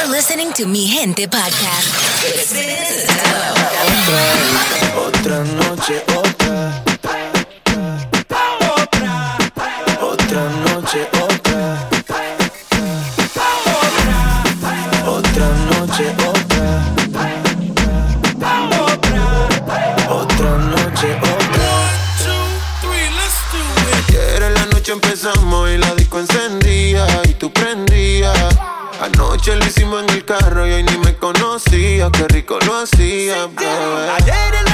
You're listening to Mi Gente Podcast. Otra noche, otra. Anoche lo hicimos en el carro y hoy ni me conocía. Qué rico lo hacía, bebé. Ayer en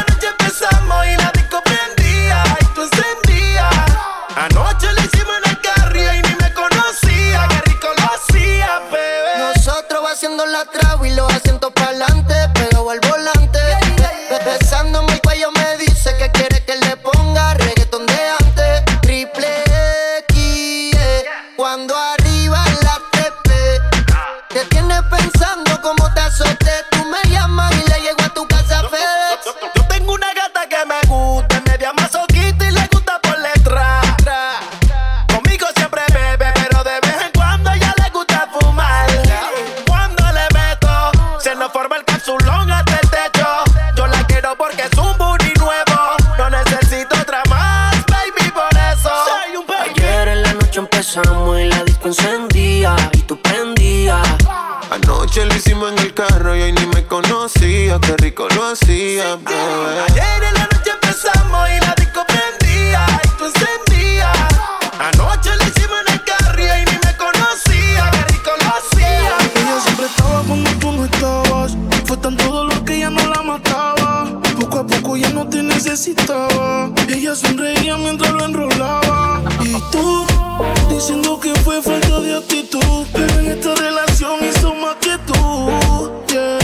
empezamos y la disco encendía y tú prendías. Anoche lo hicimos en el carro y hoy ni me conocía. Qué rico lo hacía, bebé. Ayer en la noche empezamos y la disco prendía y tú encendías. Anoche lo hicimos en el carro y hoy ni me conocía. Qué rico lo hacía. Ella siempre estaba cuando tú no estabas. Fue tanto dolor que ya no la mataba. Poco a poco ya no te necesitaba. Ella sonreía mientras diciendo que fue falta de actitud. Pero en esta relación hizo más que tú. Yeah.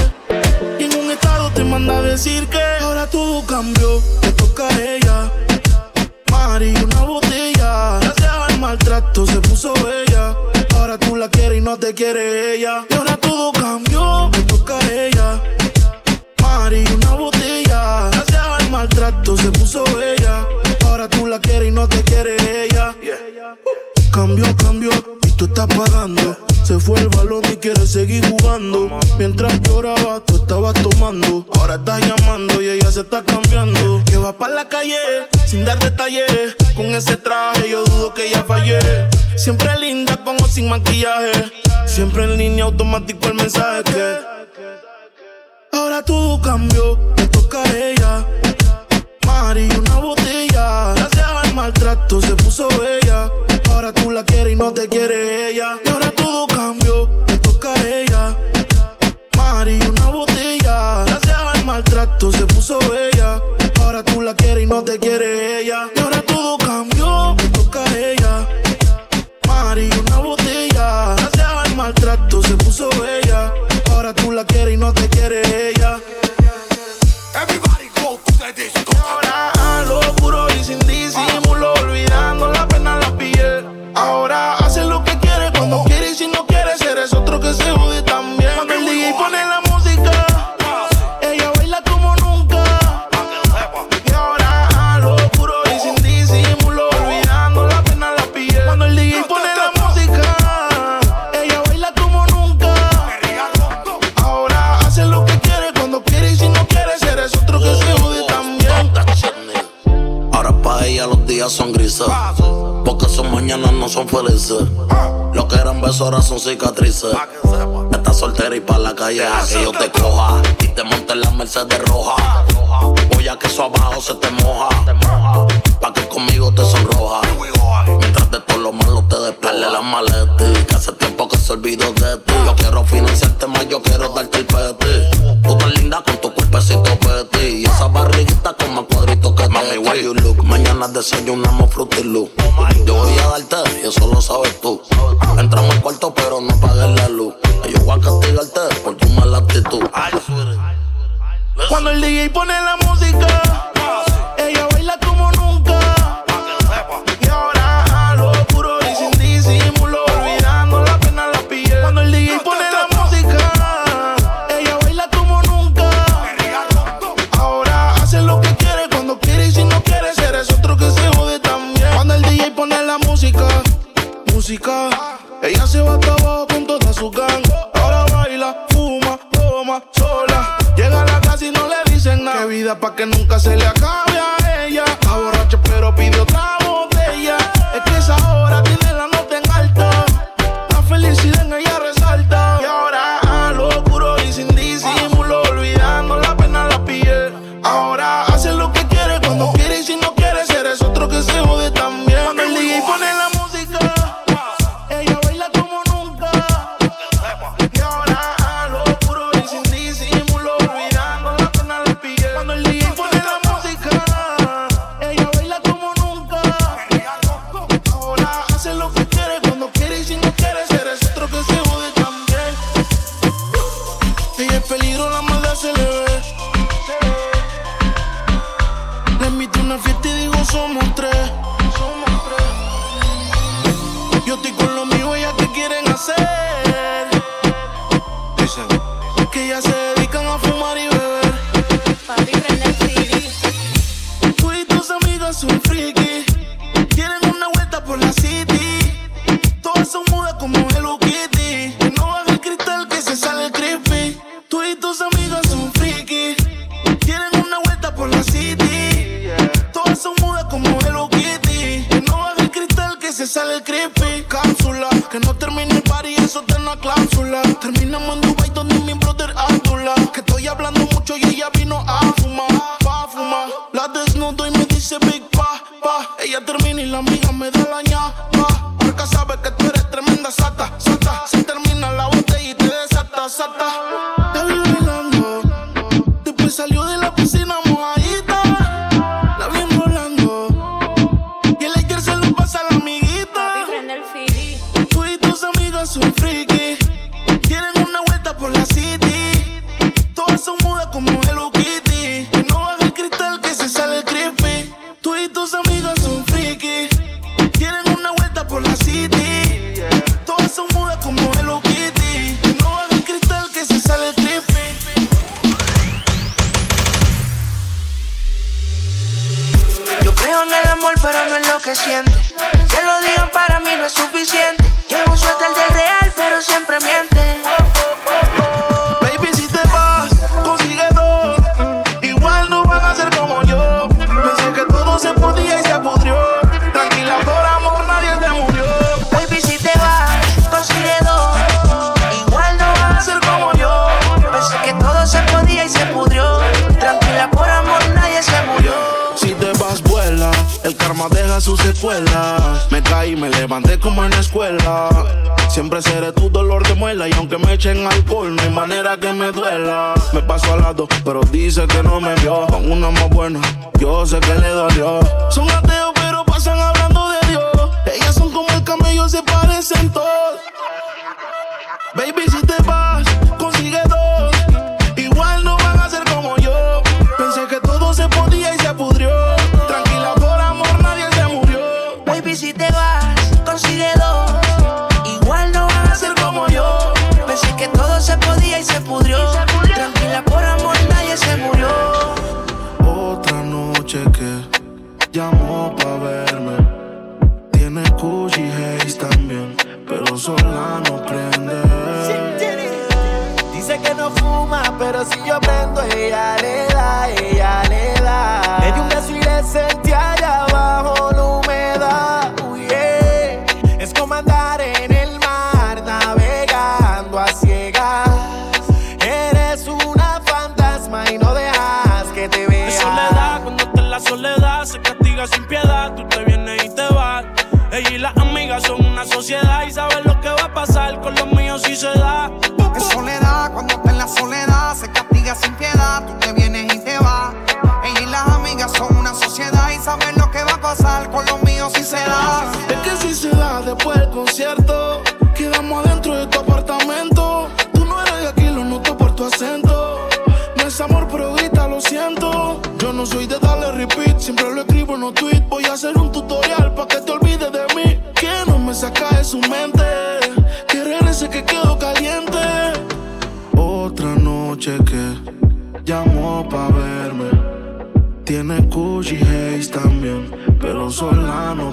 Y en un estado te manda a decir que ahora todo cambió. Te toca a ella. Mari, una botella. Gracias al maltrato se puso bella. Ahora tú la quieres y no te quiere ella. Siempre en línea automático el mensaje que. Ahora todo cambió, me toca a ella. Mari, una botella. Gracias al maltrato se puso bella. Ahora tú la quieres y no te quiere ella. Y ahora todo cambió, me toca a ella. Mari, una botella. Gracias al maltrato se puso bella. Ahora tú la quieres y no te quiere ahora son cicatrices. Estás soltera y pa' la calle a yo te coja. Y te monte en la Mercedes roja. Voy a que eso abajo se te moja. Pa' que conmigo te sonroja. Mientras de todo lo malo te despele la maleta. Que hace tiempo que se olvidó de ti. Yo quiero financiarte más, yo quiero darte el peti. Tú tan linda con tu cuerpecito peti. Y esa barriguita con why you look? Mañana desayunamos Fruity Loop. Yo voy a darte y eso lo sabes tú. Entramos al cuarto pero no apagues la luz. Yo voy a castigarte por tu mala actitud. Cuando el DJ pone la música, ella Ella se va hasta abajo con toda su gang. Ahora baila, fuma, toma, sola. Llega a la casa y no le dicen nada. Qué vida pa' que nunca se le acabe a ella. Está borracha pero pide otra no soy de darle repeat, siempre lo escribo en un tweet. Voy a hacer un tutorial pa' que te olvides de mí. Que no me saca de su mente, que regrese que quedo caliente. Otra noche que llamó pa' verme. Tiene Gucci Haze también, pero sola Solano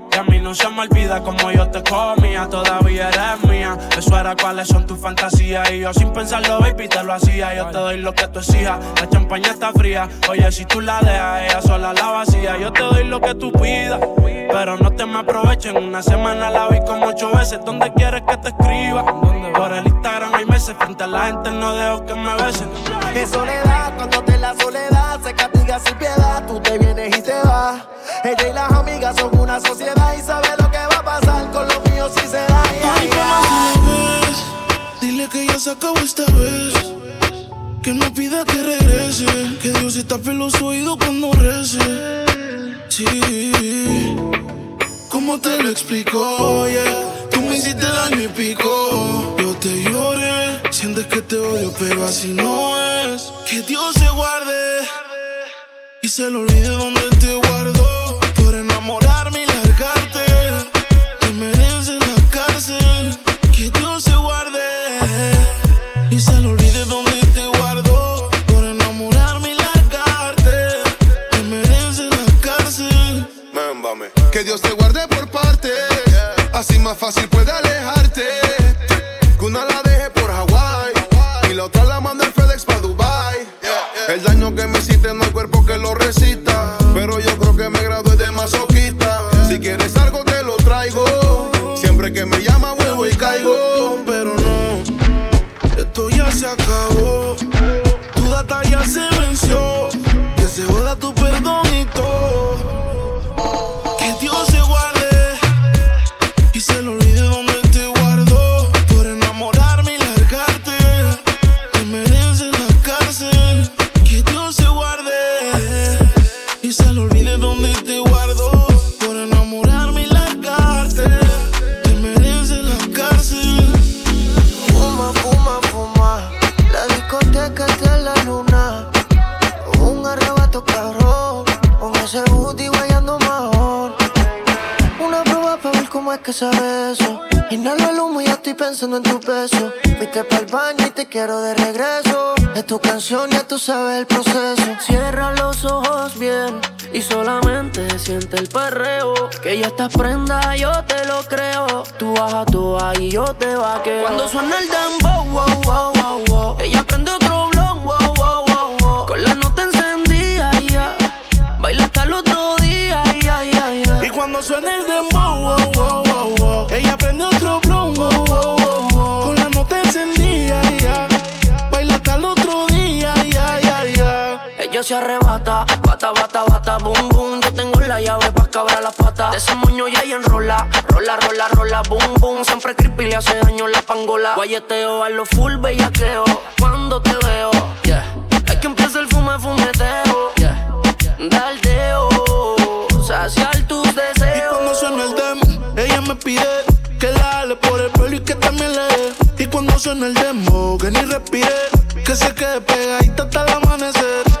A mí no se me olvida como yo te comía, todavía eres mía. Eso era cuáles son tus fantasías. Y yo sin pensarlo, baby, te lo hacía. Yo te doy lo que tú exijas. La champaña está fría. Oye, si tú la dejas, ella sola la vacía. Yo te doy lo que tú pidas. Pero no te me aprovechen. Una semana la vi como ocho veces. ¿Dónde quieres que te escriba? Por el Instagram hay meses. Frente a la gente no dejo que me besen. De soledad, cuando te la soledad se castiga sin piedad. Tú te vienes y te vas. Ella y las amigas son una sociedad y sabe lo que va a pasar con los míos si se da. Ay, ves, dile que ya se acabó esta vez. Que no pida que regrese. Que Dios está los oídos cuando rece. Sí. ¿Cómo te lo explico? Yeah. Tú me hiciste daño y pico. Yo te lloré. Sientes que te odio, pero así no es. Que Dios se guarde. Y se lo olvide donde te guardo. Que Dios te guarde por partes. Así más fácil puede alejarte. Que una la deje por Hawái. Y la otra la manda el FedEx pa' Dubai. El daño que me hiciste no hay cuerpo que lo resista. Ver cómo es que sabe eso. Inhalo el humo y ya estoy pensando en tu peso. Fuiste para el baño y te quiero de regreso. Es tu canción, ya tú sabes el proceso. Cierra los ojos bien y solamente siente el perreo. Que ya estás prenda, yo te lo creo. Tú a tu y yo te vaqueo. Cuando suena el dembow, wow, wow, wow, wow. Ella prende otro blon, wow, wow, wow, wow. Con la nota encendida, ya. Baila hasta el otro día, ya, ya, ya. Y cuando suena se arrebata, bata, bata, bata, boom, boom. Yo tengo la llave pa' cabrar las patas. De ese moño ya y enrola, rola, rola, rola, boom, boom. Siempre creepy le hace daño la pangola. Guayeteo a lo full bellaqueo. Cuando te veo, yeah. Hay que empieza el fume, fumeteo, yeah. Daldeo, saciar tus Y deseos. cuando suena el demo, ella me pide que la ale por el pelo y que también le dé. Y cuando suena el demo, que ni respire, que se quede pegadita hasta el amanecer.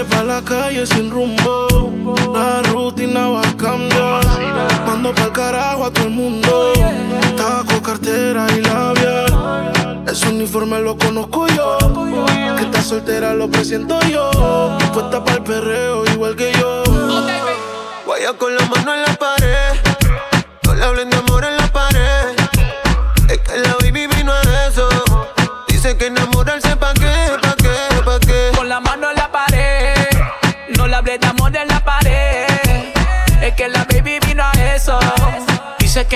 sale pa' la calle sin rumbo. La rutina va a cambiar. Mando pa'l carajo a todo el mundo. Taco, cartera y labial. Ese uniforme lo conozco yo. Que está soltera lo presiento yo. Puesta pa'l perreo igual que yo. Vaya con la mano en la pared, no le hablen de amor en la pared. Es que la baby vino a eso. Dice que enamorarse de amor en la pared. Es que la baby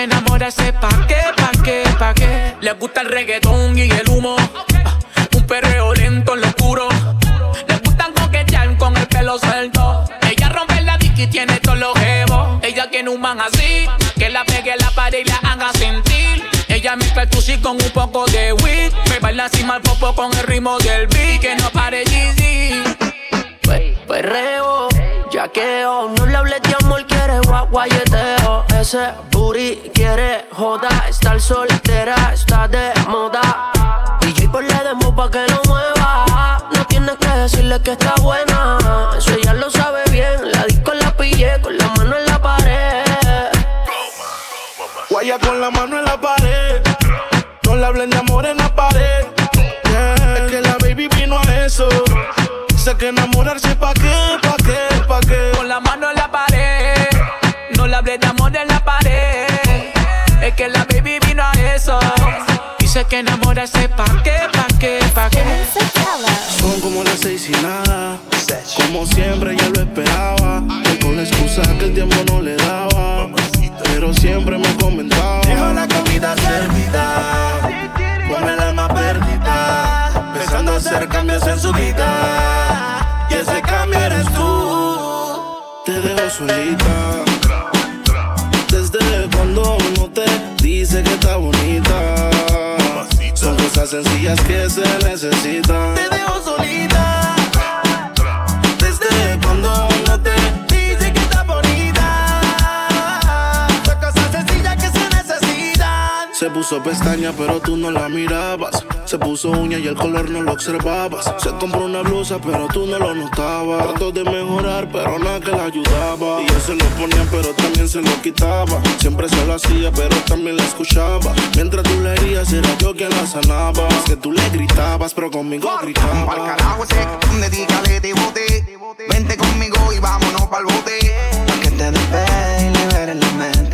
enamorarse pa' qué, pa' qué, pa' qué. Le gusta el reggaetón y el humo. Un perreo lento en lo oscuro. Le gustan coquetear con el pelo suelto. Ella rompe la dick y tiene todos los jevos. Ella tiene un man así, que la pegue a la pared y la haga sentir. Ella mezcla el tushi con un poco de weed. Me baila así mal popo con el ritmo del beat. Que no pare Jeezy. Perreo, yaqueo, no le hables de amor, quiere guayeteo. Ese booty quiere joda, estar soltera está de moda. DJ por le demo pa' que lo mueva. No tienes que decirle que está buena, eso ella lo sabe bien. La disco la pillé con la mano en la pared. Guaya con la mano en la pared. No le hablen de amor en la pared. Es que la baby vino a eso. Sé que enamorarse pa' qué, pa' qué, pa' qué. Con la mano en la pared. No le hablé de amor en la pared. Es que la baby vino a eso. Dice que enamorarse pa' qué, pa' qué, pa' qué. Son como las seis y nada. Como siempre ya lo esperaba. Con la excusa que el tiempo no le daba. Pero siempre me comentaba. Dejo la comida servida. Con el alma perdida. Pensando hacer cambios en su vida. Y ese cambio eres tú. Te dejo solita. Desde cuando uno te dice que está bonita. Son cosas sencillas que se necesitan. Te dejo solita. Se puso pestaña, pero tú no la mirabas. Se puso uña y el color no lo observabas. Se compró una blusa, pero tú no lo notabas. Trató de mejorar, pero nada que la ayudaba. Y él se lo ponía, pero también se lo quitaba. Siempre se lo hacía, pero también la escuchaba. Mientras tú le herías, era yo quien la sanaba. Es que tú le gritabas, pero conmigo Pa'l gritaba. carajo ese donde dígale te bote. Vente conmigo y vámonos pa'l bote. Pa' que te despegue y liberes la mente.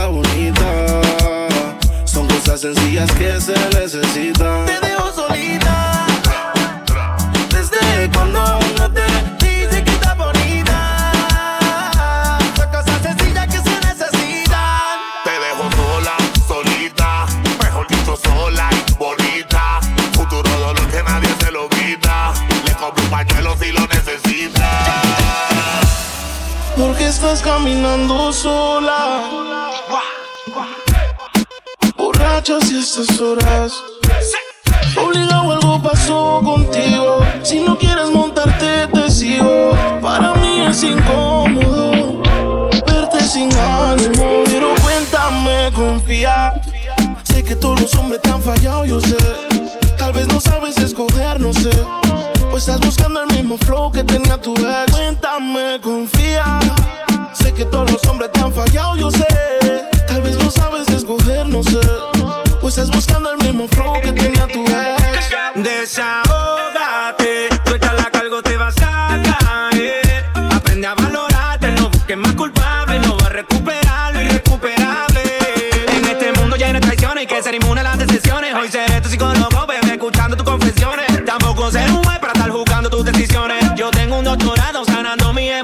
sencillas que se necesitan. Estas horas.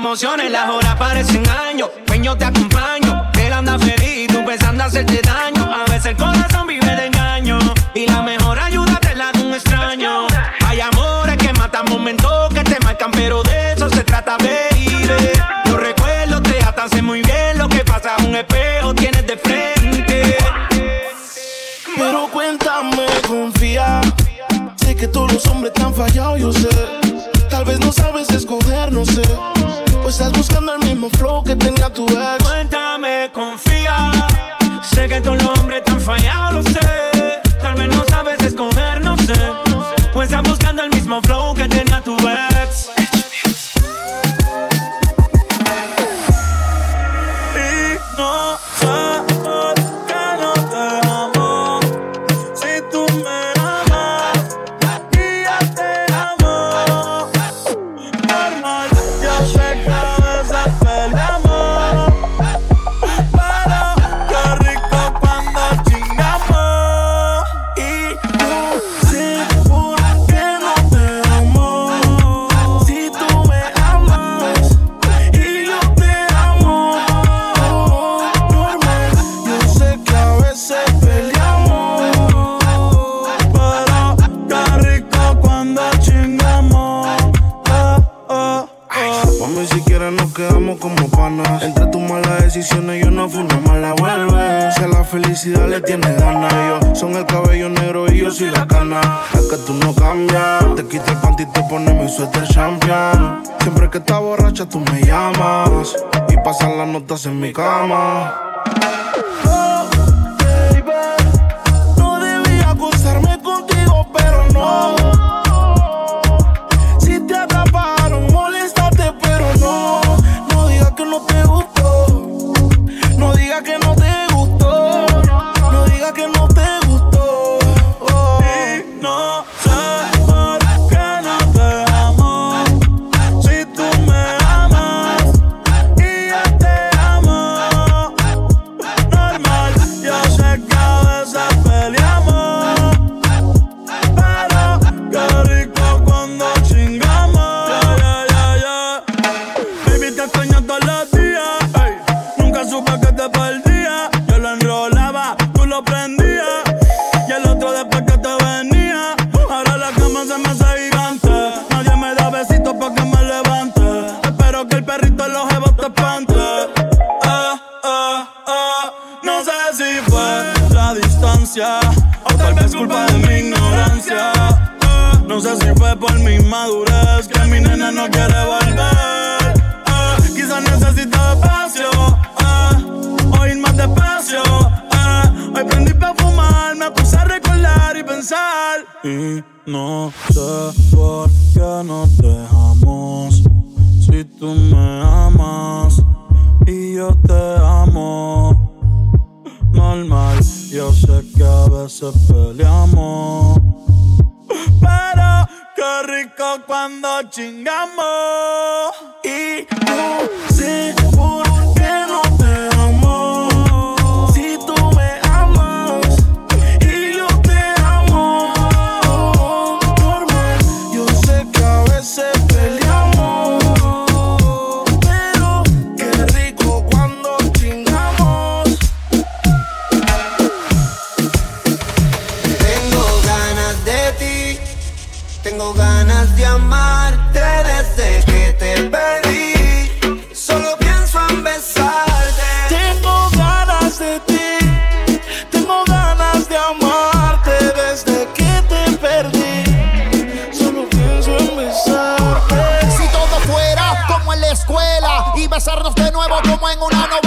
Las horas parecen años, yo te acompaño. Él anda feliz, tú pensando hacerte daño. A veces el corazón vive de engaño. Y la mejor ayuda te la da un extraño. Hay amores que matan momentos que te marcan, pero de eso se trata, baby. Los recuerdos te atan, sé muy bien lo que pasa. Un espejo tienes de frente. Pero cuéntame, confía. Sé que todos los hombres te han fallado, yo sé. Tal vez no sabes escoger, no sé. Estás buscando el mismo flow que tenía tu ex. Cuéntame, confía. Sé que los hombres te han suéter champion. Siempre que estás borracha tú me llamas y pasan las notas en mi cama. No sé por qué nos dejamos. Si tú me amas y yo te amo. Normal, yo sé que a veces peleamos. Pero qué rico cuando chingamos. Y como en una novela.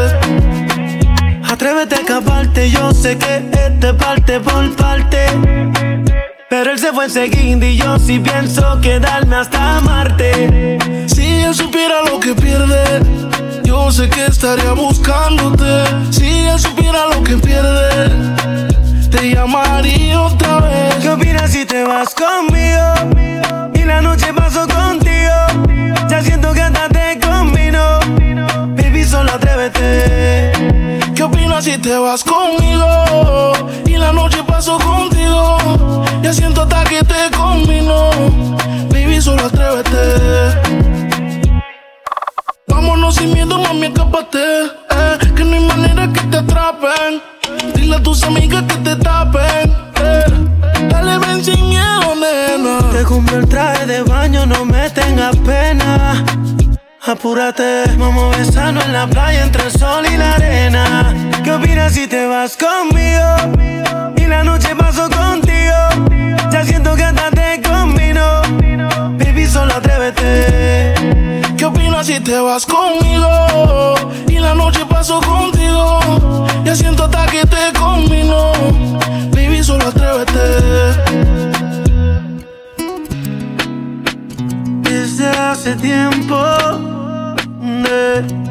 Atrévete a escaparte, yo sé que este parte por parte. Pero él se fue enseguida y yo sí pienso quedarme hasta Marte. Si él supiera lo que pierde, yo sé que estaría buscándote. Si él supiera lo que pierde, te llamaría otra vez. ¿Qué opinas si te vas conmigo? Y la noche paso ¿Qué opinas si te vas conmigo? Y la noche paso contigo. Ya siento hasta que te combino. Baby, solo atrévete. Vámonos sin miedo, mami, escápate. Eh, que no hay manera que te atrapen. Dile a tus amigas que te tapen. Eh, dale, ven sin miedo, nena. Te compré el traje de baño, no me tengas pena. Apúrate, vamos a besarnos en la playa entre el sol y la arena. ¿Qué opinas si te vas conmigo? Y la noche paso contigo. Ya siento que hasta te combino. Baby, solo atrévete. ¿Qué opinas si te vas conmigo? Y la noche paso contigo. Ya siento hasta que te combino. Baby, solo atrévete. Desde hace tiempo eh,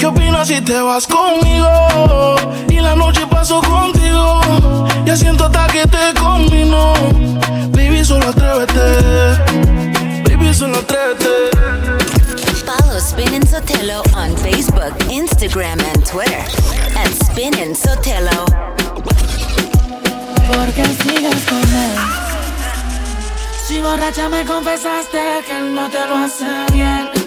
¿Qué opinas si te vas conmigo? Y la noche paso contigo. Ya siento hasta que te combino. Baby, solo atrévete. Baby, solo atrévete. Follow Spin Sotelo on Facebook, Instagram, and Twitter. At Spin Sotelo. Porque sigues con él. Si borracha me confesaste que él no te lo hace bien.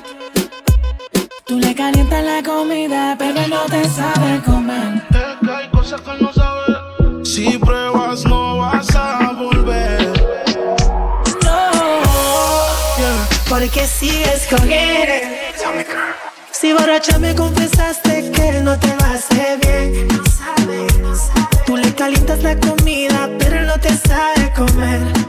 Tú le calientas la comida, pero él no te sabe comer. Es que hay cosas que no sabe. Si pruebas, no vas a volver. Porque sigues con él. Si borracha me confesaste que no te lo hace bien. Tú le calientas la comida, pero él no te sabe comer.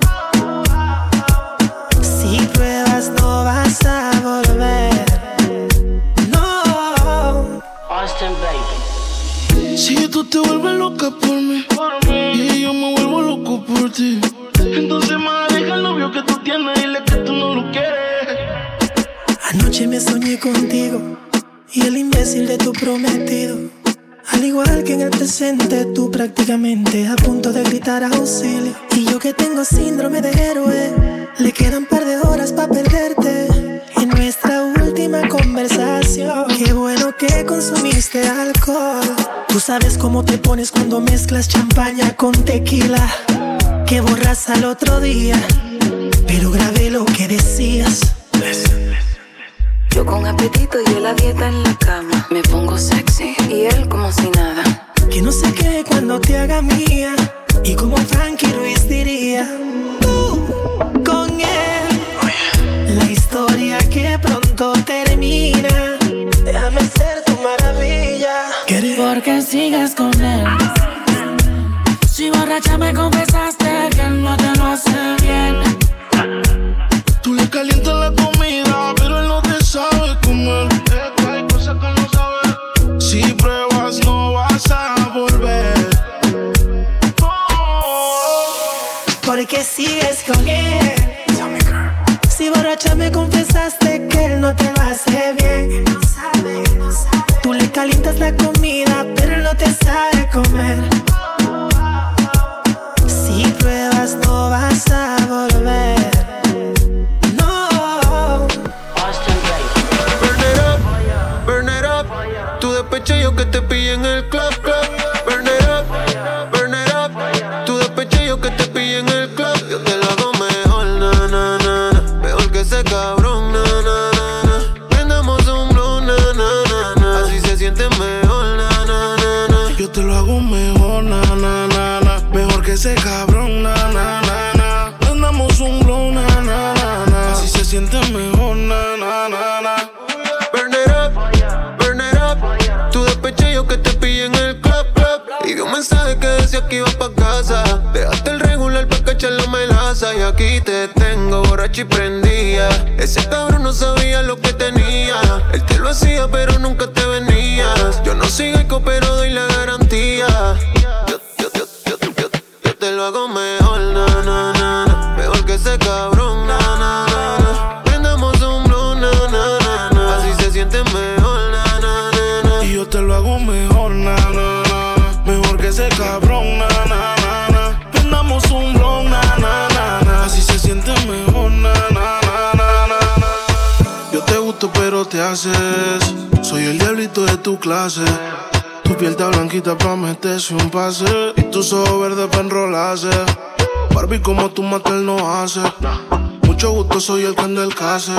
Loca por mí, y yo me vuelvo loco por ti. Entonces más deja el novio que tú tienes, dile que tú no lo quieres. Anoche me soñé contigo y el imbécil de tu prometido. Al igual que en el presente, tú prácticamente a punto de gritar auxilio. Y yo que tengo síndrome de héroe, le quedan un par de horas para perderte. Qué bueno que consumiste alcohol. Tú sabes cómo te pones cuando mezclas champaña con tequila. Que borras al otro día, pero grabé lo que decías. Yo con apetito y él a dieta en la cama. Me pongo sexy y él como si nada. Que no sé qué cuando te haga mía. Y como Frankie Ruiz diría, tú con él. La historia que pronto termina. Ser tu maravilla. Porque sigues con él. Si borracha me confesaste que él no te lo hace bien. Tú le calientas la comida, pero él no te sabe comer. Hay cosas que no sabe. Si pruebas, no vas a volver. Porque sigues con él. Si borracha me confesaste que él no te lo hace bien. Comer. Y prendía. Ese cabrón no sabía lo que tenía. Él te lo hacía, pero nunca te venías. Yo no sigo pero tu clase. Tu piel está blanquita pa' meterse un pase. Y tus ojos verdes pa' enrolarse. Barbie, como tu matel no hace. Mucho gusto, soy el can del case.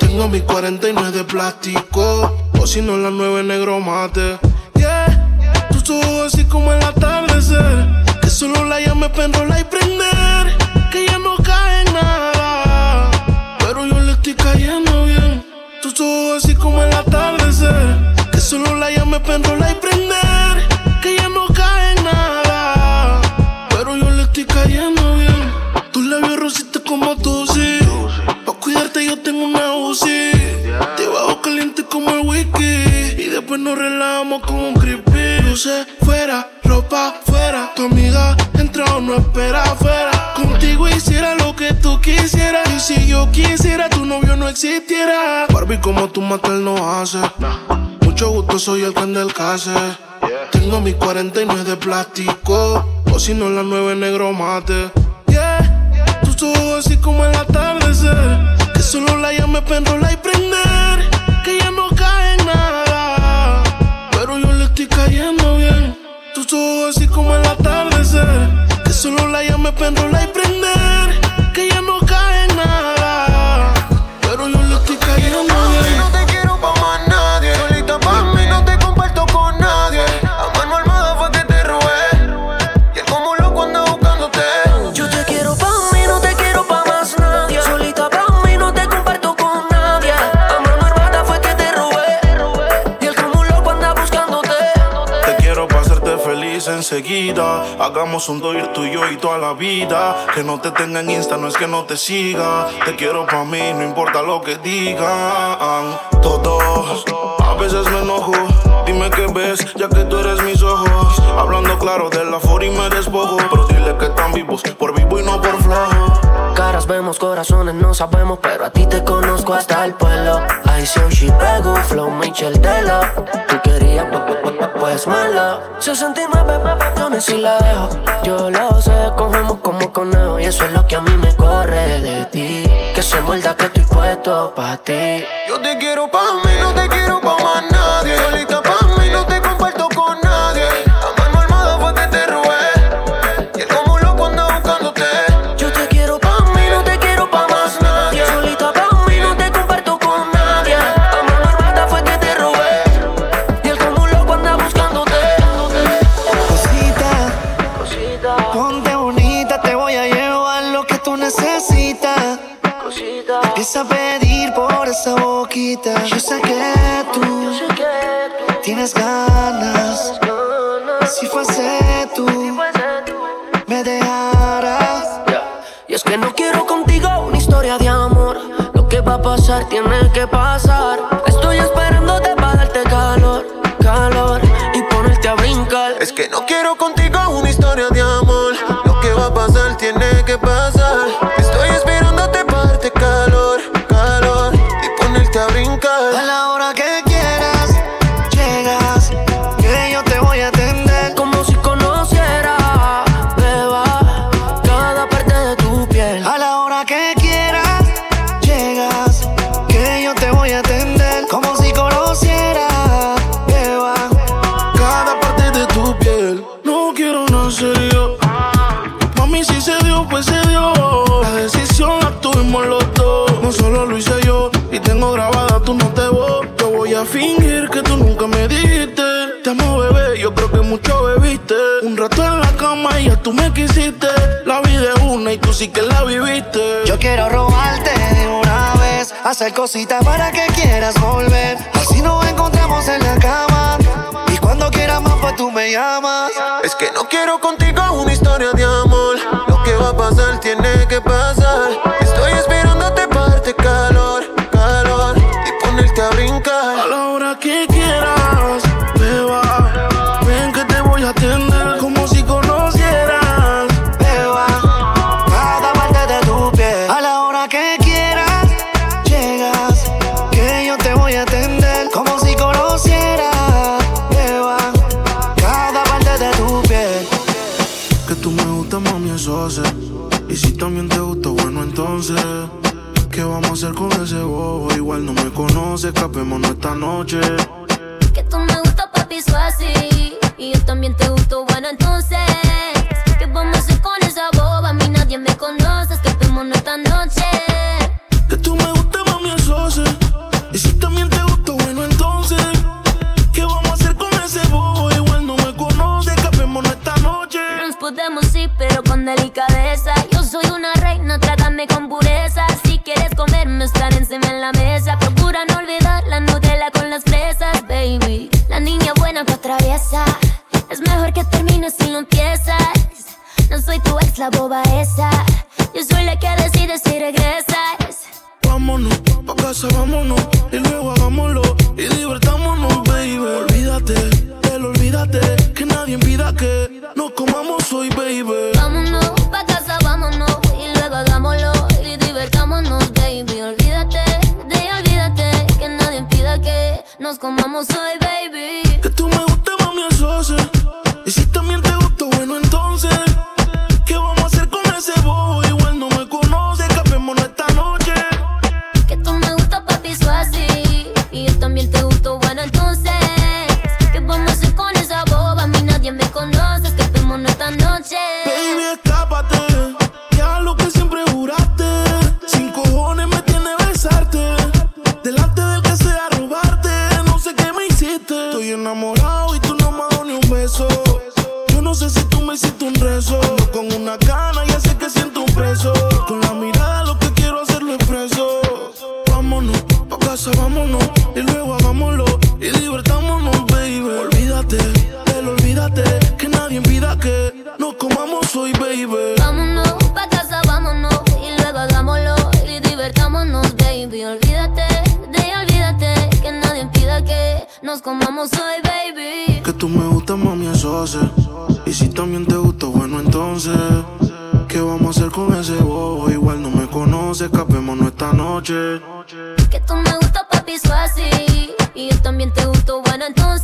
Tengo mi 49 de plástico. O si no, la 9 negro mate. Yeah, tus ojos así como el atardecer. Que solo la llame pa' enrolar y prender. Que ya no cae en nada. Pero yo le estoy cayendo bien. Tus ojos así como el atardecer. Solo la llame pa' enrolar y prender. Que ya no cae nada. Pero yo le estoy cayendo bien. Tus labios rositas como tú, sí. Pa' cuidarte yo tengo una UCI. Te bajo caliente como el whisky. Y después nos relajamos con un creepy. Luces fuera, ropa fuera. Tu amiga entra o no espera afuera. Contigo hiciera lo que tú quisieras. Y si yo quisiera, tu novio no existiera. Barbie, como tu matel no hace. Mucho gusto, soy el can del case. Tengo mi 49 de plástico. O si no, la 9 negro mate. Yeah, tus ojos así como el atardecer. Que solo la llame pa' enrolar y prender. Que ya no cae en nada. Pero yo le estoy cayendo bien. Tus ojos así como el atardecer. Que solo la llame pa' enrolar y prender. Que ya no cae en nada. Hagamos un doy tú y y toda la vida. Que no te tenga en Insta, no es que no te siga. Te quiero para mí, no importa lo que digan. Todos, a veces me enojo. Dime qué ves, ya que tú eres mis ojos. Hablando claro de la for y me despojo. Pero dile que están vivos, por vivo y no por flojo. Caras vemos, corazones no sabemos, pero a ti te conozco hasta el pueblo. I so she pego, flow Michel Telo. Tú querías, pu- pu- pu- pues malo. 69 millones y la dejo. Yo lo sé, cogemos como conejo. Y eso es lo que a mí me corre de ti. Que se muerda que estoy puesto pa' ti. Yo te quiero pa' mí, no te quiero pa' más nadie. Por esa boquita. Yo sé que tú tienes ganas. Si fuese tú, me dejarás. Y es que no quiero contigo una historia de amor. Lo que va a pasar tiene que pasar. Estoy esperándote para darte calor, calor y ponerte a brincar. Es que no quiero contigo una historia de amor. Lo que va a pasar tiene que pasar. La vida es una y tú sí que la viviste. Yo quiero robarte de una vez, hacer cositas para que quieras volver. Así nos encontramos en la cama. Y cuando quieras más, pues tú me llamas. Es que no quiero contigo casa, vámonos. Y luego hagámoslo y divertámonos, baby. Olvídate, él olvídate. Que nadie envida que nos comamos hoy, baby. Vámonos pa' casa, vámonos. Y luego hagámoslo y divertámonos, baby. Olvídate, de olvídate. Que nadie impida que nos comamos hoy, baby. Que tú me gustas, mami, eso hace. Y si también te gusto, bueno, entonces. ¿Qué vamos a hacer con ese bobo? Igual no me conoce, escapémonos esta noche. Que tú me gustas, papi, eso así. Y yo también te gusto, bueno, entonces.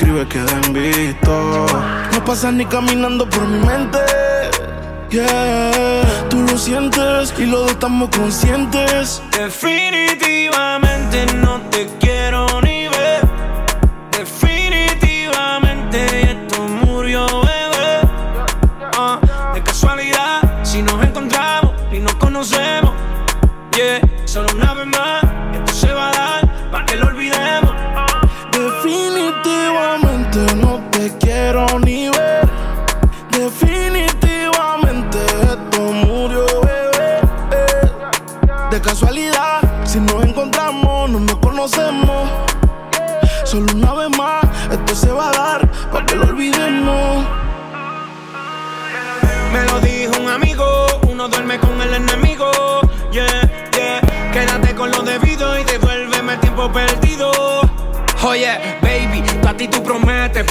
escribe. No pasas ni caminando por mi mente. Yeah, tú lo sientes y los estamos conscientes. Definitivamente no te quiero.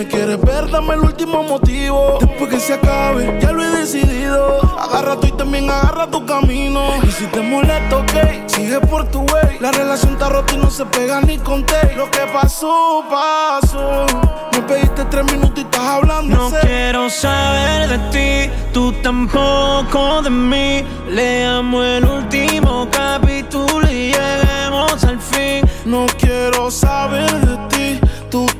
me quieres ver, dame el último motivo. Después que se acabe, ya lo he decidido. Agarra tú y también agarra tu camino. Y si te molesta, ok, sigue por tu way. La relación está rota y no se pega ni con té. Lo que pasó, pasó. Me pediste tres minutos y estás hablando. No quiero saber de ti, tú tampoco de mí. Leamos el último capítulo y lleguemos al fin. No quiero saber de ti, tú tampoco.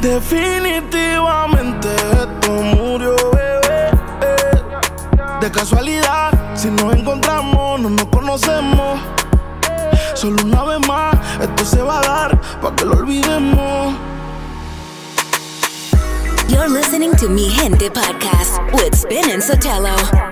Definitivamente esto murió, bebé. De casualidad, si nos encontramos, no nos conocemos. Solo una vez más, esto se va a dar para que lo olvidemos. You're listening to Mi Gente podcast with Spin and Sotelo.